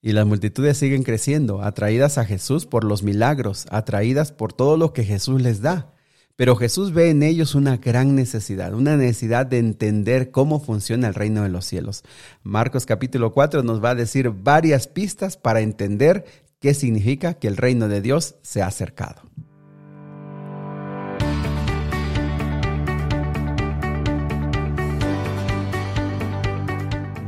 Y las multitudes siguen creciendo, atraídas a Jesús por los milagros, atraídas por todo lo que Jesús les da. Pero Jesús ve en ellos una gran necesidad, una necesidad de entender cómo funciona el reino de los cielos. Marcos capítulo 4 nos va a decir varias pistas para entender qué significa que el reino de Dios se ha acercado.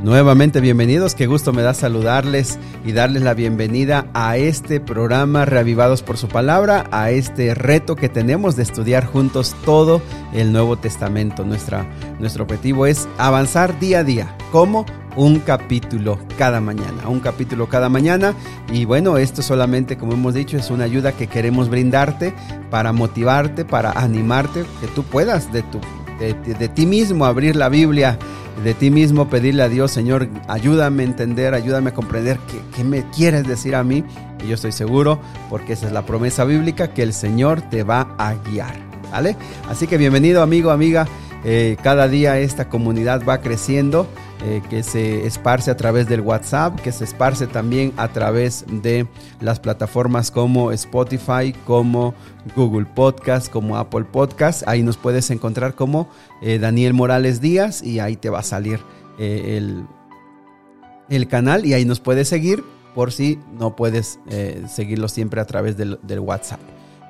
Nuevamente bienvenidos, qué gusto me da saludarles y darles la bienvenida a este programa Reavivados por su palabra, a este reto que tenemos de estudiar juntos todo el Nuevo Testamento. Nuestro objetivo es avanzar día a día, como un capítulo cada mañana, un capítulo cada mañana. Y bueno, esto solamente, como hemos dicho, es una ayuda que queremos brindarte para motivarte, para animarte, que tú puedas de, tu, de ti mismo abrir la Biblia de ti mismo pedirle a Dios, Señor, ayúdame a entender, ayúdame a comprender qué, me quieres decir a mí. Y yo estoy seguro, porque esa es la promesa bíblica, que el Señor te va a guiar. ¿Vale? Así que bienvenido amigo, amiga. Eh, cada día esta comunidad va creciendo. Eh, que se esparce a través del WhatsApp, que se esparce también a través de las plataformas como Spotify, como Google Podcast, como Apple Podcast. Ahí nos puedes encontrar como eh, Daniel Morales Díaz y ahí te va a salir eh, el, el, canal y ahí nos puedes seguir por si no puedes seguirlo siempre a través del WhatsApp.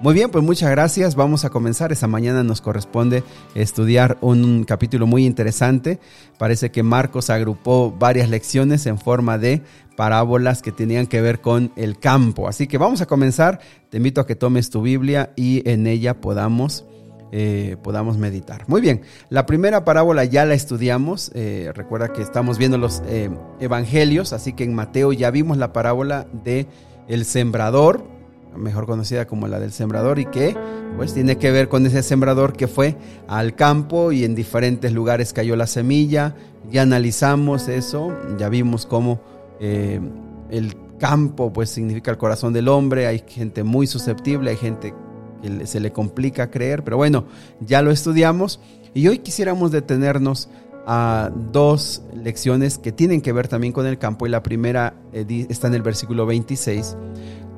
Muy bien, pues muchas gracias. Vamos a comenzar. Esta mañana nos corresponde estudiar un capítulo muy interesante. Parece que Marcos agrupó varias lecciones en forma de parábolas que tenían que ver con el campo. Así que vamos a comenzar. Te invito a que tomes tu Biblia y en ella podamos, eh, podamos meditar. Muy bien, la primera parábola ya la estudiamos. Eh, recuerda que estamos viendo los eh, evangelios, así que en Mateo ya vimos la parábola de el sembrador mejor conocida como la del sembrador, y que pues tiene que ver con ese sembrador que fue al campo y en diferentes lugares cayó la semilla. Ya analizamos eso, ya vimos cómo eh, el campo pues significa el corazón del hombre, hay gente muy susceptible, hay gente que se le complica creer, pero bueno, ya lo estudiamos. Y hoy quisiéramos detenernos a dos lecciones que tienen que ver también con el campo. Y la primera eh, está en el versículo 26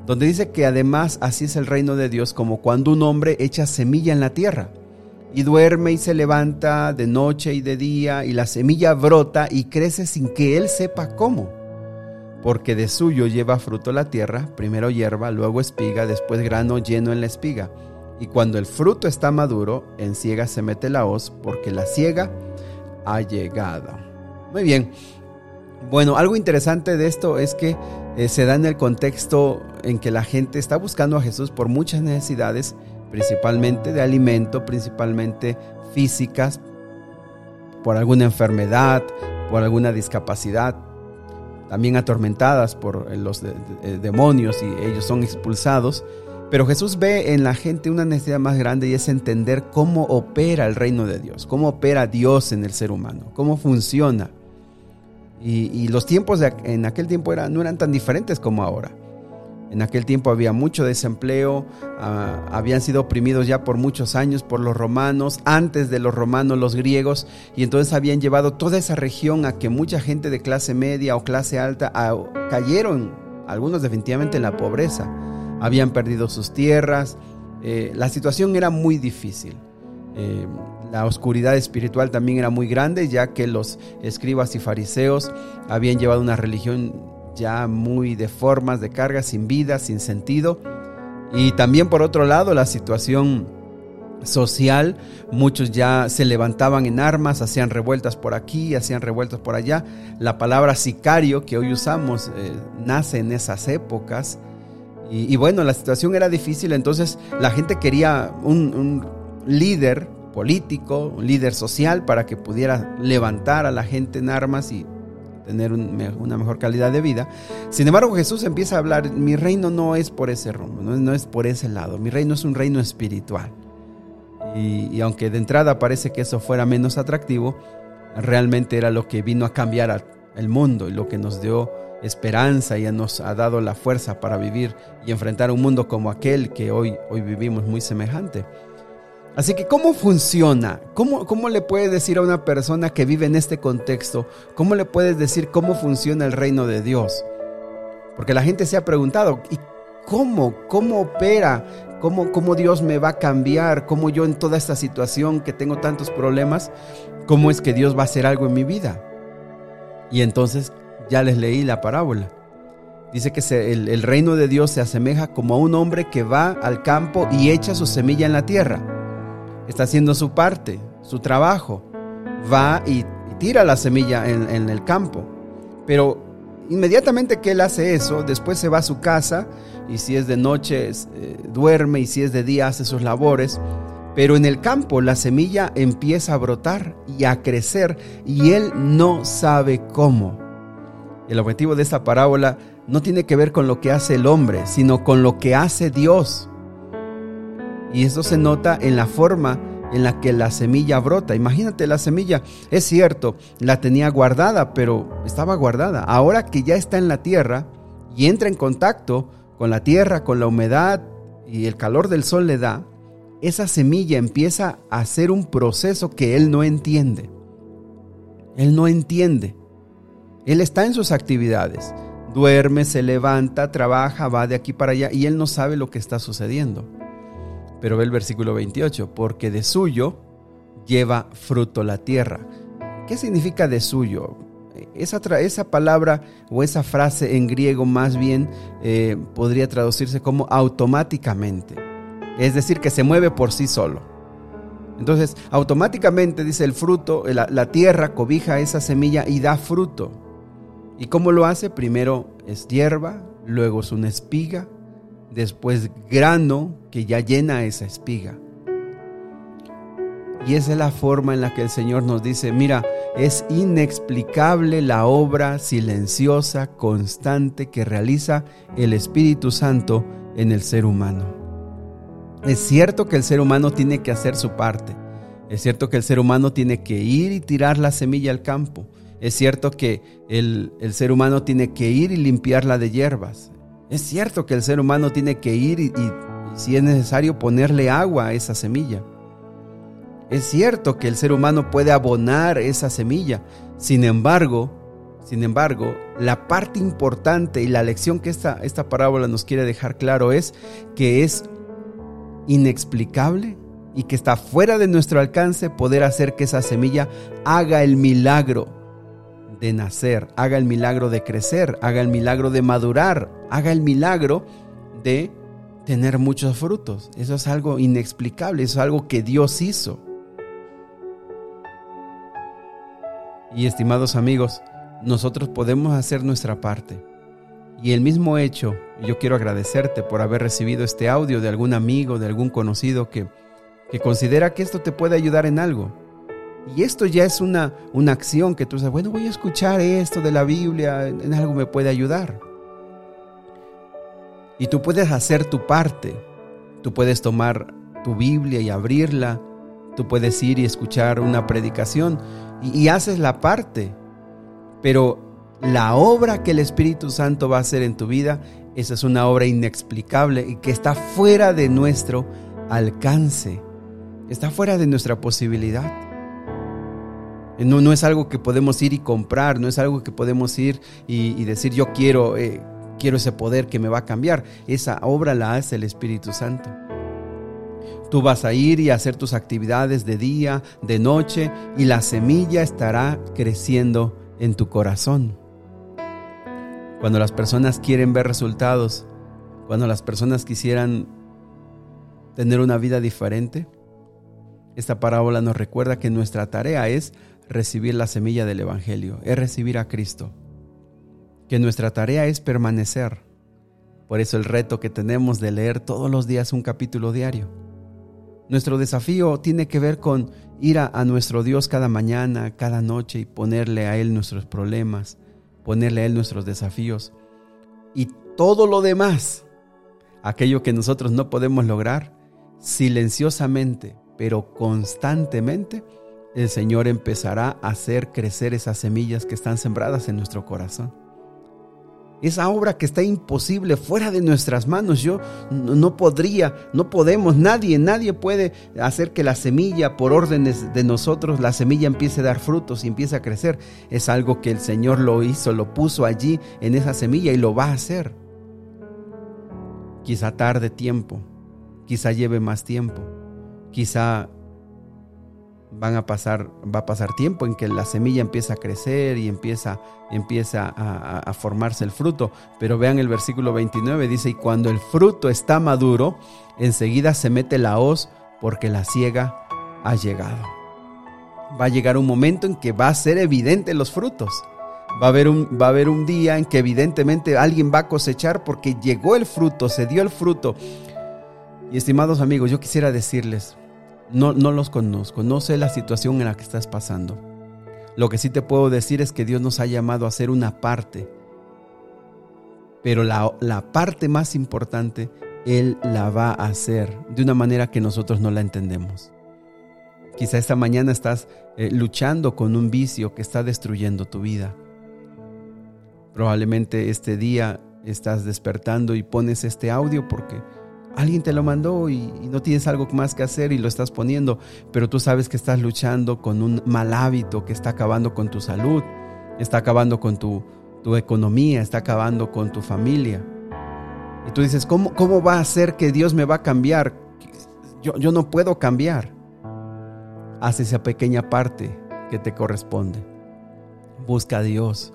donde dice que además así es el reino de Dios como cuando un hombre echa semilla en la tierra y duerme y se levanta de noche y de día y la semilla brota y crece sin que él sepa cómo. Porque de suyo lleva fruto la tierra, primero hierba, luego espiga, después grano lleno en la espiga. Y cuando el fruto está maduro, en ciega se mete la hoz, porque la ciega ha llegado. Muy bien. Bueno, algo interesante de esto es que eh, se da en el contexto en que la gente está buscando a Jesús por muchas necesidades, principalmente de alimento, principalmente físicas, por alguna enfermedad, por alguna discapacidad, también atormentadas por eh, los demonios y ellos son expulsados. Pero Jesús ve en la gente una necesidad más grande y es entender cómo opera el reino de Dios, cómo opera Dios en el ser humano, cómo funciona. Y, los tiempos de, en aquel tiempo no eran tan diferentes como ahora. En aquel tiempo había mucho desempleo, ah, habían sido oprimidos ya por muchos años por los romanos, antes de los romanos los griegos, y entonces habían llevado toda esa región a que mucha gente de clase media o clase alta ah, cayeron, algunos definitivamente en la pobreza, habían perdido sus tierras, eh, la situación era muy difícil. Eh, la oscuridad espiritual también era muy grande, ya que los escribas y fariseos habían llevado una religión ya muy de formas, de cargas, sin vida, sin sentido. Y también por otro lado, la situación social, muchos ya se levantaban en armas, hacían revueltas por aquí, hacían revueltas por allá. La palabra sicario que hoy usamos eh, nace en esas épocas. Y, bueno, la situación era difícil, entonces la gente quería un, un líder político, un líder social para que pudiera levantar a la gente en armas y tener una mejor calidad de vida. Sin embargo, Jesús empieza a hablar, mi reino no es por ese rumbo, no es, por ese lado, mi reino es un reino espiritual. Y, aunque de entrada parece que eso fuera menos atractivo, realmente era lo que vino a cambiar el mundo y lo que nos dio esperanza y nos ha dado la fuerza para vivir y enfrentar un mundo como aquel que hoy, hoy vivimos muy semejante. Así que, ¿cómo funciona? ¿Cómo, ¿Cómo le puedes decir a una persona que vive en este contexto? ¿Cómo le puedes decir cómo funciona el reino de Dios? Porque la gente se ha preguntado, ¿y cómo? ¿Cómo opera? ¿Cómo, ¿Cómo Dios me va a cambiar? ¿Cómo yo en toda esta situación que tengo tantos problemas, cómo es que Dios va a hacer algo en mi vida? Y entonces ya les leí la parábola. Dice que el, el, reino de Dios se asemeja como a un hombre que va al campo y echa su semilla en la tierra. Está haciendo su parte, su trabajo. Va y, tira la semilla en, el campo. Pero inmediatamente que él hace eso, después se va a su casa y si es de noche eh, duerme y si es de día hace sus labores. Pero en el campo la semilla empieza a brotar y a crecer y él no sabe cómo. El objetivo de esta parábola no tiene que ver con lo que hace el hombre, sino con lo que hace Dios. Y eso se nota en la forma en la que la semilla brota. Imagínate la semilla, es cierto, la tenía guardada, pero estaba guardada. Ahora que ya está en la tierra y entra en contacto con la tierra, con la humedad y el calor del sol le da, esa semilla empieza a hacer un proceso que él no entiende. Él no entiende. Él está en sus actividades duerme, se levanta, trabaja, va de aquí para allá y él no sabe lo que está sucediendo. Pero ve el versículo 28, porque de suyo lleva fruto la tierra. ¿Qué significa de suyo? Esa, esa palabra o esa frase en griego más bien eh, podría traducirse como automáticamente. Es decir, que se mueve por sí solo. Entonces, automáticamente dice el fruto, la, la tierra cobija esa semilla y da fruto. ¿Y cómo lo hace? Primero es hierba, luego es una espiga, después grano que ya llena esa espiga. Y esa es la forma en la que el Señor nos dice, mira, es inexplicable la obra silenciosa, constante que realiza el Espíritu Santo en el ser humano. Es cierto que el ser humano tiene que hacer su parte. Es cierto que el ser humano tiene que ir y tirar la semilla al campo. Es cierto que el, ser humano tiene que ir y limpiarla de hierbas. Es cierto que el ser humano tiene que ir y, si es necesario ponerle agua a esa semilla. Es cierto que el ser humano puede abonar esa semilla. Sin embargo, sin embargo, la parte importante y la lección que esta, esta parábola nos quiere dejar claro es que es inexplicable y que está fuera de nuestro alcance poder hacer que esa semilla haga el milagro de nacer, haga el milagro de crecer, haga el milagro de madurar, haga el milagro de tener muchos frutos. Eso es algo inexplicable, eso es algo que Dios hizo. Y estimados amigos, nosotros podemos hacer nuestra parte. Y el mismo hecho, yo quiero agradecerte por haber recibido este audio de algún amigo, de algún conocido que, que considera que esto te puede ayudar en algo. Y esto ya es una, una acción que tú dices, bueno, voy a escuchar esto de la Biblia, en algo me puede ayudar. Y tú puedes hacer tu parte. Tú puedes tomar tu Biblia y abrirla. Tú puedes ir y escuchar una predicación y, y haces la parte. Pero la obra que el Espíritu Santo va a hacer en tu vida, esa es una obra inexplicable y que está fuera de nuestro alcance. Está fuera de nuestra posibilidad. No, no es algo que podemos ir y comprar, no es algo que podemos ir y, decir yo quiero, eh, quiero ese poder que me va a cambiar. Esa obra la hace el Espíritu Santo. Tú vas a ir y hacer tus actividades de día, de noche, y la semilla estará creciendo en tu corazón. Cuando las personas quieren ver resultados, cuando las personas quisieran tener una vida diferente, esta parábola nos recuerda que nuestra tarea es recibir la semilla del Evangelio, es recibir a Cristo. Que nuestra tarea es permanecer. Por eso el reto que tenemos de leer todos los días un capítulo diario. Nuestro desafío tiene que ver con ir a, nuestro Dios cada mañana, cada noche y ponerle a Él nuestros problemas, ponerle a Él nuestros desafíos. Y todo lo demás, aquello que nosotros no podemos lograr, silenciosamente, pero constantemente, el Señor empezará a hacer crecer esas semillas que están sembradas en nuestro corazón. esa obra que está imposible fuera de nuestras manos. Yo no podría, no podemos, nadie, nadie puede hacer que la semilla, por órdenes de nosotros, la semilla empiece a dar frutos y empiece a crecer. Es algo que el Señor lo hizo, lo puso allí en esa semilla y lo va a hacer. Quizá tarde tiempo, quizá lleve más tiempo, quizá van a pasar, va a pasar tiempo en que la semilla empieza a crecer y empieza, empieza a, formarse el fruto. Pero vean el versículo 29, dice, y cuando el fruto está maduro, enseguida se mete la hoz porque la ciega ha llegado. Va a llegar un momento en que va a ser evidente los frutos. Va a, haber un, va a haber un día en que evidentemente alguien va a cosechar porque llegó el fruto, se dio el fruto. Y estimados amigos, yo quisiera decirles, no, no los conozco, no sé la situación en la que estás pasando. Lo que sí te puedo decir es que Dios nos ha llamado a hacer una parte, pero la, la parte más importante, Él la va a hacer de una manera que nosotros no la entendemos. Quizá esta mañana estás eh, luchando con un vicio que está destruyendo tu vida. Probablemente este día estás despertando y pones este audio porque alguien te lo mandó y, no tienes algo más que hacer y lo estás poniendo, pero tú sabes que estás luchando con un mal hábito que está acabando con tu salud, está acabando con tu, economía, está acabando con tu familia. Y tú dices, ¿cómo, ¿cómo va a ser que Dios me va a cambiar? Yo, yo no puedo cambiar. Haz esa pequeña parte que te corresponde. Busca a Dios.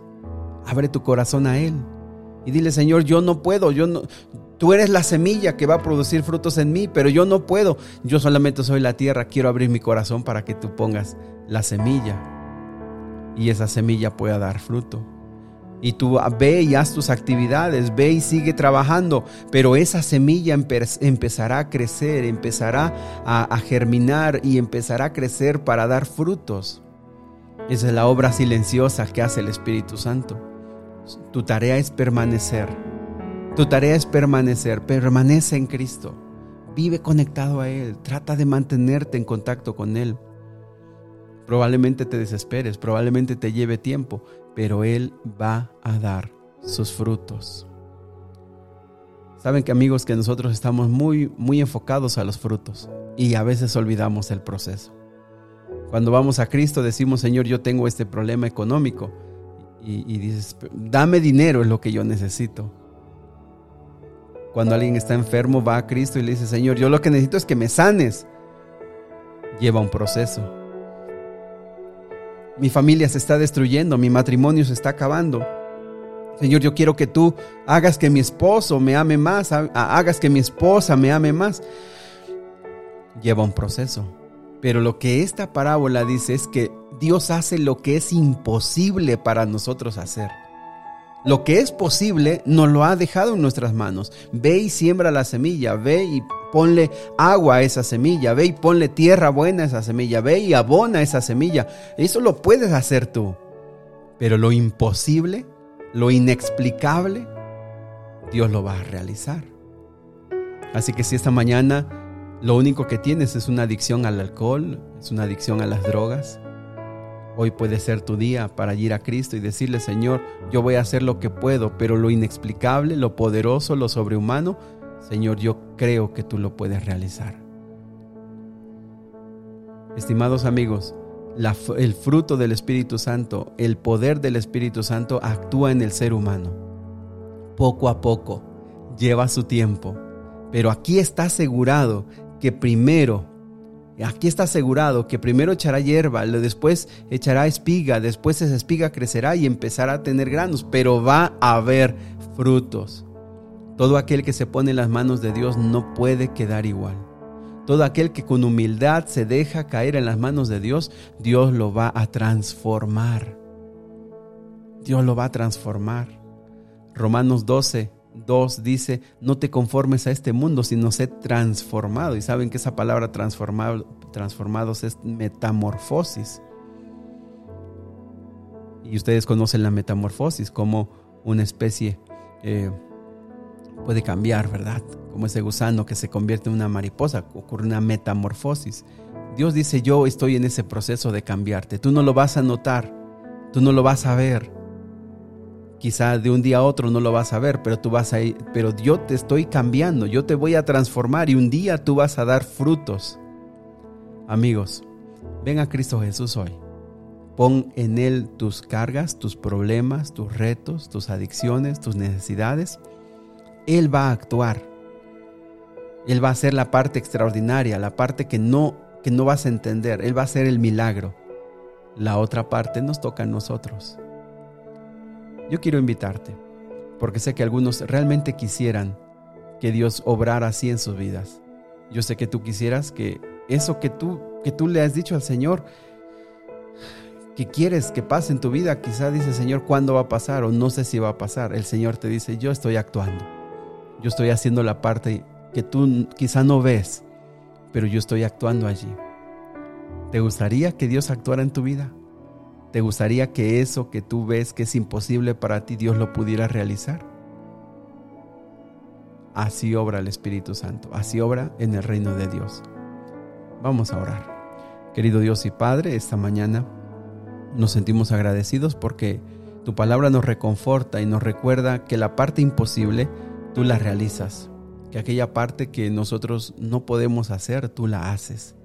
Abre tu corazón a Él. Y dile, Señor, yo no puedo, yo no, Tú eres la semilla que va a producir frutos en mí, pero yo no puedo. Yo solamente soy la tierra. Quiero abrir mi corazón para que tú pongas la semilla y esa semilla pueda dar fruto. Y tú ve y haz tus actividades, ve y sigue trabajando, pero esa semilla empezará a crecer, empezará a, a germinar y empezará a crecer para dar frutos. Esa es la obra silenciosa que hace el Espíritu Santo. Tu tarea es permanecer tu tarea es permanecer, permanece en Cristo. Vive conectado a Él, trata de mantenerte en contacto con Él. Probablemente te desesperes, probablemente te lleve tiempo, pero Él va a dar sus frutos. Saben que amigos que nosotros estamos muy, muy enfocados a los frutos y a veces olvidamos el proceso. Cuando vamos a Cristo decimos, Señor, yo tengo este problema económico y, y dices, dame dinero, es lo que yo necesito. Cuando alguien está enfermo, va a Cristo y le dice, Señor, yo lo que necesito es que me sanes. Lleva un proceso. Mi familia se está destruyendo, mi matrimonio se está acabando. Señor, yo quiero que tú hagas que mi esposo me ame más, hagas que mi esposa me ame más. Lleva un proceso. Pero lo que esta parábola dice es que Dios hace lo que es imposible para nosotros hacer. Lo que es posible nos lo ha dejado en nuestras manos. Ve y siembra la semilla, ve y ponle agua a esa semilla, ve y ponle tierra buena a esa semilla, ve y abona esa semilla. Eso lo puedes hacer tú. Pero lo imposible, lo inexplicable, Dios lo va a realizar. Así que si esta mañana lo único que tienes es una adicción al alcohol, es una adicción a las drogas, Hoy puede ser tu día para ir a Cristo y decirle, Señor, yo voy a hacer lo que puedo, pero lo inexplicable, lo poderoso, lo sobrehumano, Señor, yo creo que tú lo puedes realizar. Estimados amigos, el fruto del Espíritu Santo, el poder del Espíritu Santo actúa en el ser humano. Poco a poco, lleva su tiempo, pero aquí está asegurado que primero Aquí está asegurado que primero echará hierba, después echará espiga, después esa espiga crecerá y empezará a tener granos, pero va a haber frutos. Todo aquel que se pone en las manos de Dios no puede quedar igual. Todo aquel que con humildad se deja caer en las manos de Dios, Dios lo va a transformar. Dios lo va a transformar. Romanos 12, 2 dice, no te conformes a este mundo, sino sé transformado. Y saben que esa palabra transformado, transformados es metamorfosis. Y ustedes conocen la metamorfosis como una especie eh, puede cambiar, ¿verdad? Como ese gusano que se convierte en una mariposa, ocurre una metamorfosis. Dios dice, yo estoy en ese proceso de cambiarte. Tú no lo vas a notar, tú no lo vas a ver, Quizá de un día a otro no lo vas a ver, pero tú vas a ir, pero yo te estoy cambiando, yo te voy a transformar y un día tú vas a dar frutos. Amigos, ven a Cristo Jesús hoy. Pon en Él tus cargas, tus problemas, tus retos, tus adicciones, tus necesidades. Él va a actuar. Él va a hacer la parte extraordinaria, la parte que no, que no vas a entender. Él va a hacer el milagro. La otra parte nos toca a nosotros. Yo quiero invitarte, porque sé que algunos realmente quisieran que Dios obrara así en sus vidas. Yo sé que tú quisieras que eso que tú, que tú le has dicho al Señor, que quieres que pase en tu vida, quizá dice Señor, ¿cuándo va a pasar? O no sé si va a pasar. El Señor te dice, yo estoy actuando. Yo estoy haciendo la parte que tú quizá no ves, pero yo estoy actuando allí. ¿Te gustaría que Dios actuara en tu vida? ¿Te gustaría que eso que tú ves que es imposible para ti, Dios lo pudiera realizar? Así obra el Espíritu Santo, así obra en el reino de Dios. Vamos a orar. Querido Dios y Padre, esta mañana nos sentimos agradecidos porque tu palabra nos reconforta y nos recuerda que la parte imposible tú la realizas, que aquella parte que nosotros no podemos hacer, tú la haces.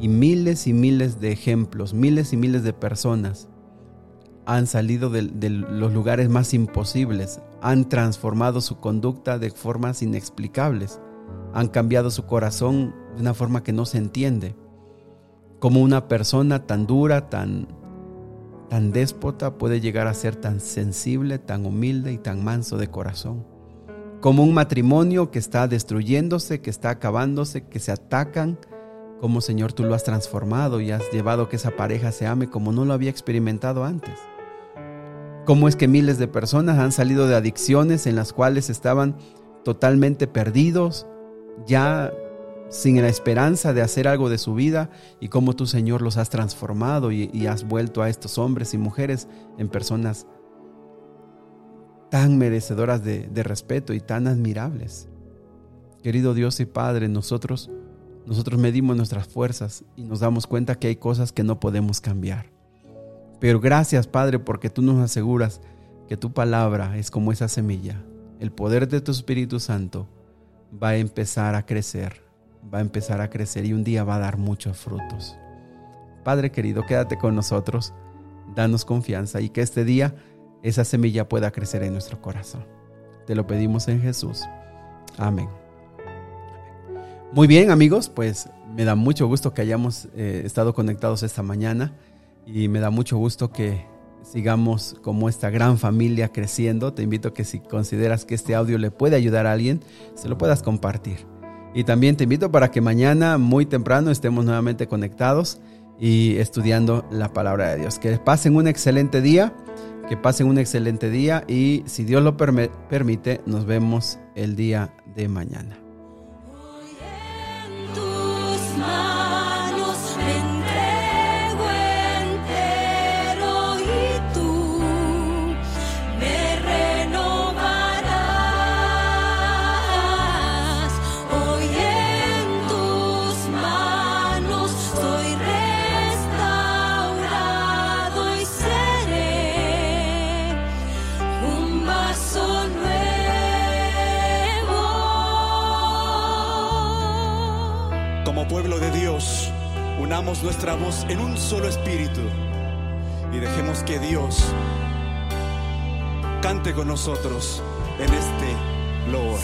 Y miles y miles de ejemplos, miles y miles de personas han salido de, de, los lugares más imposibles, han transformado su conducta de formas inexplicables, han cambiado su corazón de una forma que no se entiende. Como una persona tan dura, tan, tan déspota puede llegar a ser tan sensible, tan humilde y tan manso de corazón. Como un matrimonio que está destruyéndose, que está acabándose, que se atacan, como Señor tú lo has transformado y has llevado que esa pareja se ame como no lo había experimentado antes. Cómo es que miles de personas han salido de adicciones en las cuales estaban totalmente perdidos, ya sin la esperanza de hacer algo de su vida y cómo tú, Señor, los has transformado y, has vuelto a estos hombres y mujeres en personas tan merecedoras de, de respeto y tan admirables. Querido Dios y Padre, nosotros, nosotros medimos nuestras fuerzas y nos damos cuenta que hay cosas que no podemos cambiar. Pero gracias, Padre, porque tú nos aseguras que tu palabra es como esa semilla. El poder de tu Espíritu Santo va a empezar a crecer va a empezar a crecer y un día va a dar muchos frutos. Padre querido, quédate con nosotros, danos confianza y que este día esa semilla pueda crecer en nuestro corazón. Te lo pedimos en Jesús. Amén. Muy bien amigos, pues me da mucho gusto que hayamos eh, estado conectados esta mañana y me da mucho gusto que sigamos como esta gran familia creciendo. Te invito a que si consideras que este audio le puede ayudar a alguien, se lo puedas compartir. Y también te invito para que mañana muy temprano estemos nuevamente conectados y estudiando la palabra de Dios. Que pasen un excelente día, que pasen un excelente día y si Dios lo permite, nos vemos el día de mañana. Nuestra voz en un solo espíritu y dejemos que Dios cante con nosotros en este loor.